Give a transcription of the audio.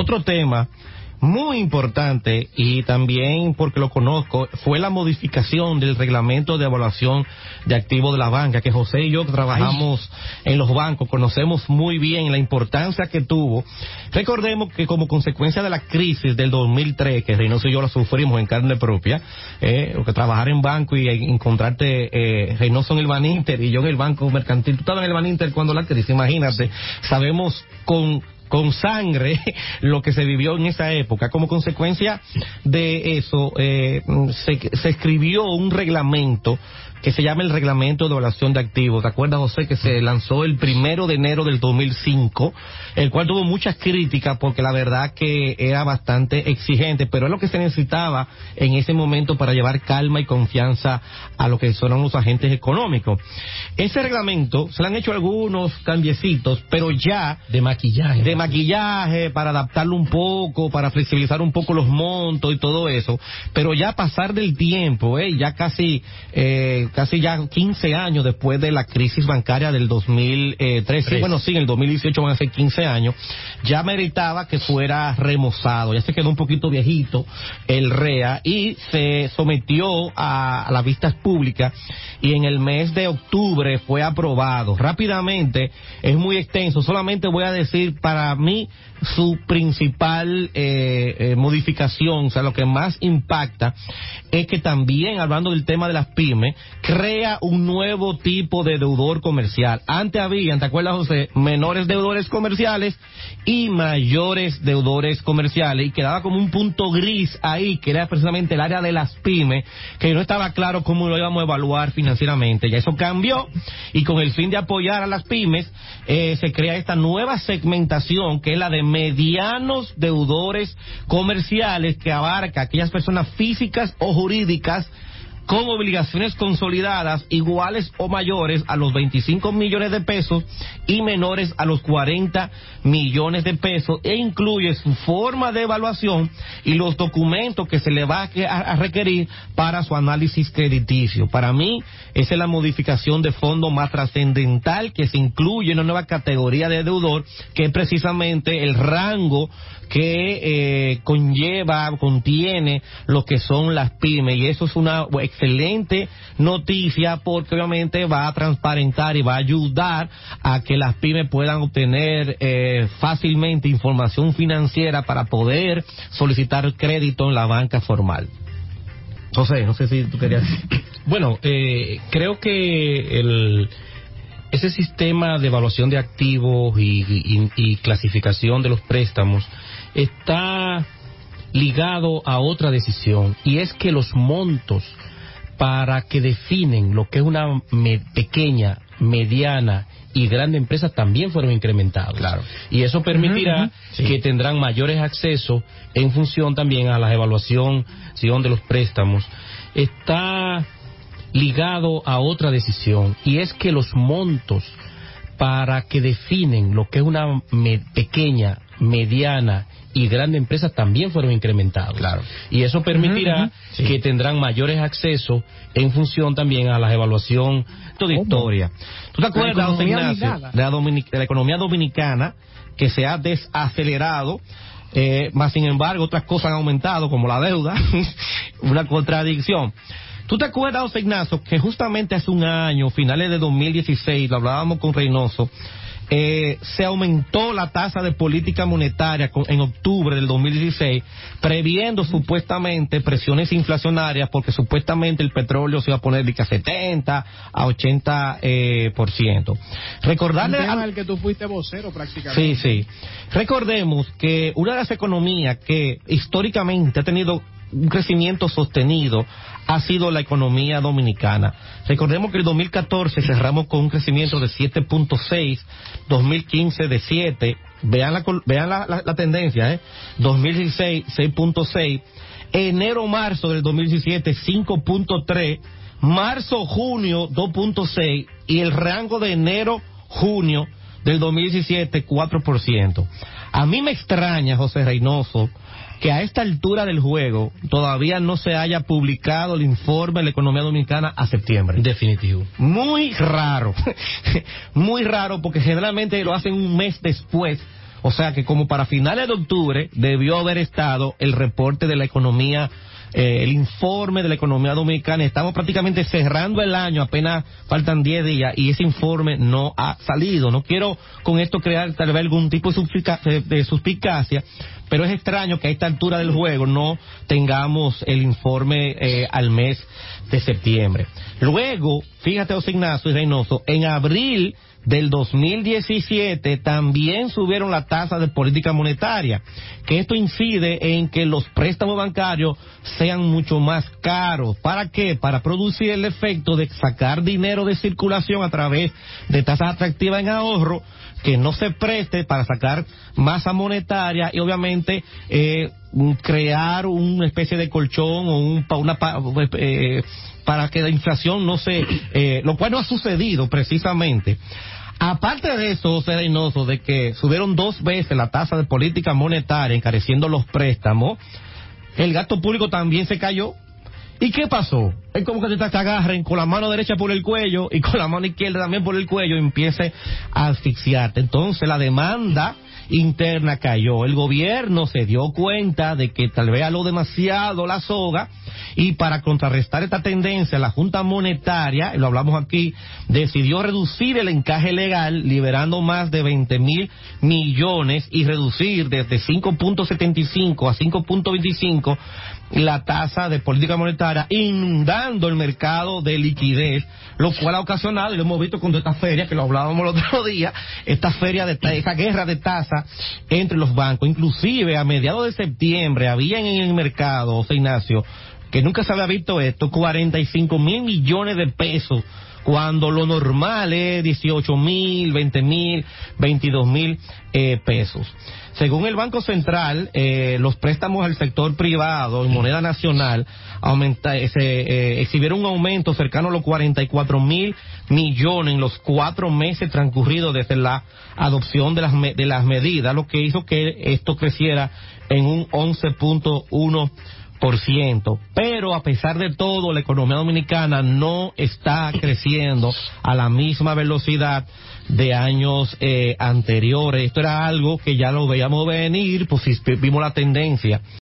otro tema muy importante y también porque lo conozco fue la modificación del reglamento de evaluación de activos de la banca que José y yo que trabajamos en los bancos conocemos muy bien la importancia que tuvo. Recordemos que como consecuencia de la crisis del 2003 que Reynoso y yo la sufrimos en carne propia eh, que trabajar en banco y encontrarte eh, Reynoso en el Baninter y yo en el banco mercantil tú estabas en el Baninter cuando la crisis imagínate sabemos con con sangre lo que se vivió en esa época. Como consecuencia de eso, eh, se, se escribió un reglamento que se llama el Reglamento de Evaluación de Activos. ¿Te acuerdas, José, que se lanzó el primero de enero del 2005, el cual tuvo muchas críticas porque la verdad que era bastante exigente, pero es lo que se necesitaba en ese momento para llevar calma y confianza a lo que son los agentes económicos. Ese reglamento se le han hecho algunos cambiecitos, pero ya... De maquillaje. De maquillaje, para adaptarlo un poco, para flexibilizar un poco los montos y todo eso, pero ya pasar del tiempo, ¿eh? ya casi... Eh, casi ya 15 años después de la crisis bancaria del 2013, bueno, sí, en el 2018 van a ser 15 años, ya meritaba que fuera remozado, ya se quedó un poquito viejito el REA y se sometió a, a las vistas públicas y en el mes de octubre fue aprobado. Rápidamente, es muy extenso, solamente voy a decir para mí su principal eh, eh, modificación, o sea, lo que más impacta es que también, hablando del tema de las pymes, crea un nuevo tipo de deudor comercial. Antes habían, ¿te acuerdas, José? Menores deudores comerciales y mayores deudores comerciales y quedaba como un punto gris ahí, que era precisamente el área de las pymes, que no estaba claro cómo lo íbamos a evaluar financieramente. Ya eso cambió y con el fin de apoyar a las pymes, eh, se crea esta nueva segmentación que es la de medianos deudores comerciales que abarca aquellas personas físicas o jurídicas con obligaciones consolidadas iguales o mayores a los 25 millones de pesos y menores a los 40 millones de pesos e incluye su forma de evaluación y los documentos que se le va a requerir para su análisis crediticio. Para mí, esa es la modificación de fondo más trascendental que se incluye en una nueva categoría de deudor que es precisamente el rango que eh, conlleva, contiene lo que son las pymes y eso es una excelente noticia porque obviamente va a transparentar y va a ayudar a que las pymes puedan obtener eh, fácilmente información financiera para poder solicitar crédito en la banca formal. José, no sé si tú querías. Bueno, eh, creo que el ese sistema de evaluación de activos y, clasificación de los préstamos está ligado a otra decisión y es que los montos para que definen lo que es una pequeña, mediana y grande empresa también fueron incrementados. Claro. Y eso permitirá que tendrán mayores accesos en función también a la evaluación de los préstamos. Está ligado a otra decisión y es que los montos para que definen lo que es una pequeña, mediana y grande empresa también fueron incrementados. Claro. Y eso permitirá que tendrán mayores accesos en función también a la evaluación de historia. ¿Tú te acuerdas, Ignacio, de la, de la economía dominicana que se ha desacelerado? Eh, más sin embargo, otras cosas han aumentado, como la deuda, una contradicción. ¿Tú te acuerdas, José Ignacio, que justamente hace un año, finales de 2016, lo hablábamos con Reynoso, eh, se aumentó la tasa de política monetaria en octubre del 2016, previendo supuestamente presiones inflacionarias, porque supuestamente el petróleo se iba a poner de a 70 a 80 eh, por ciento. Recordarle al que tú fuiste vocero prácticamente. Sí, sí. Recordemos que una de las economías que históricamente ha tenido un crecimiento sostenido ha sido la economía dominicana. Recordemos que el 2014 cerramos con un crecimiento de 7.6, 2015 de 7, vean la, vean la, la, tendencia, ¿eh? 2016 6.6, enero-marzo del 2017 5.3, marzo-junio 2.6 y el rango de enero-junio del 2017 4%. A mí me extraña, José Reynoso, que a esta altura del juego todavía no se haya publicado el informe de la economía dominicana a septiembre. Definitivo. Muy raro, muy raro porque generalmente lo hacen un mes después O sea que como para finales de octubre debió haber estado el reporte de la economía eh, el informe de la economía dominicana. Estamos prácticamente cerrando el año, apenas faltan 10 días y ese informe no ha salido. No quiero con esto crear tal vez algún tipo de suspicacia, pero es extraño que a esta altura del juego no tengamos el informe eh, al mes de septiembre. Luego, fíjate, José Ignacio y Reynoso, en abril del 2017 también subieron la tasa de política monetaria, que esto incide en que los préstamos bancarios sean mucho más caros. ¿Para qué? Para producir el efecto de sacar dinero de circulación a través de tasas atractivas en ahorro que no se preste para sacar masa monetaria y obviamente eh, crear una especie de colchón o un, una, eh, para que la inflación no se, eh, lo cual no ha sucedido precisamente. Aparte de eso, Serenoso, de que subieron dos veces la tasa de política monetaria, encareciendo los préstamos, el gasto público también se cayó. ¿Y qué pasó? Es como que te agarren con la mano derecha por el cuello y con la mano izquierda también por el cuello y empiece a asfixiarte. Entonces la demanda interna cayó. El gobierno se dio cuenta de que tal vez aló demasiado la soga y para contrarrestar esta tendencia la Junta Monetaria, lo hablamos aquí, decidió reducir el encaje legal liberando más de 20 mil millones y reducir desde 5.75 a 5.25 la tasa de política monetaria, inundando el mercado de liquidez, lo cual ha ocasionado, y lo hemos visto con esta feria, que lo hablábamos el otro día, esta feria de esta guerra de tasa entre los bancos. Inclusive a mediados de septiembre había en el mercado, José Ignacio, que nunca se había visto esto, 45 mil millones de pesos cuando lo normal es 18 mil, 20 mil, 22 mil eh, pesos. Según el Banco Central, eh, los préstamos al sector privado en moneda nacional aumenta, eh, se, exhibieron un aumento cercano a los 44 mil millones en los cuatro meses transcurridos desde la adopción de las, de las medidas, lo que hizo que esto creciera en un 11.1 pero a pesar de todo la economía dominicana no está creciendo a la misma velocidad de años eh, anteriores. Esto era algo que ya lo veíamos venir, pues vimos la tendencia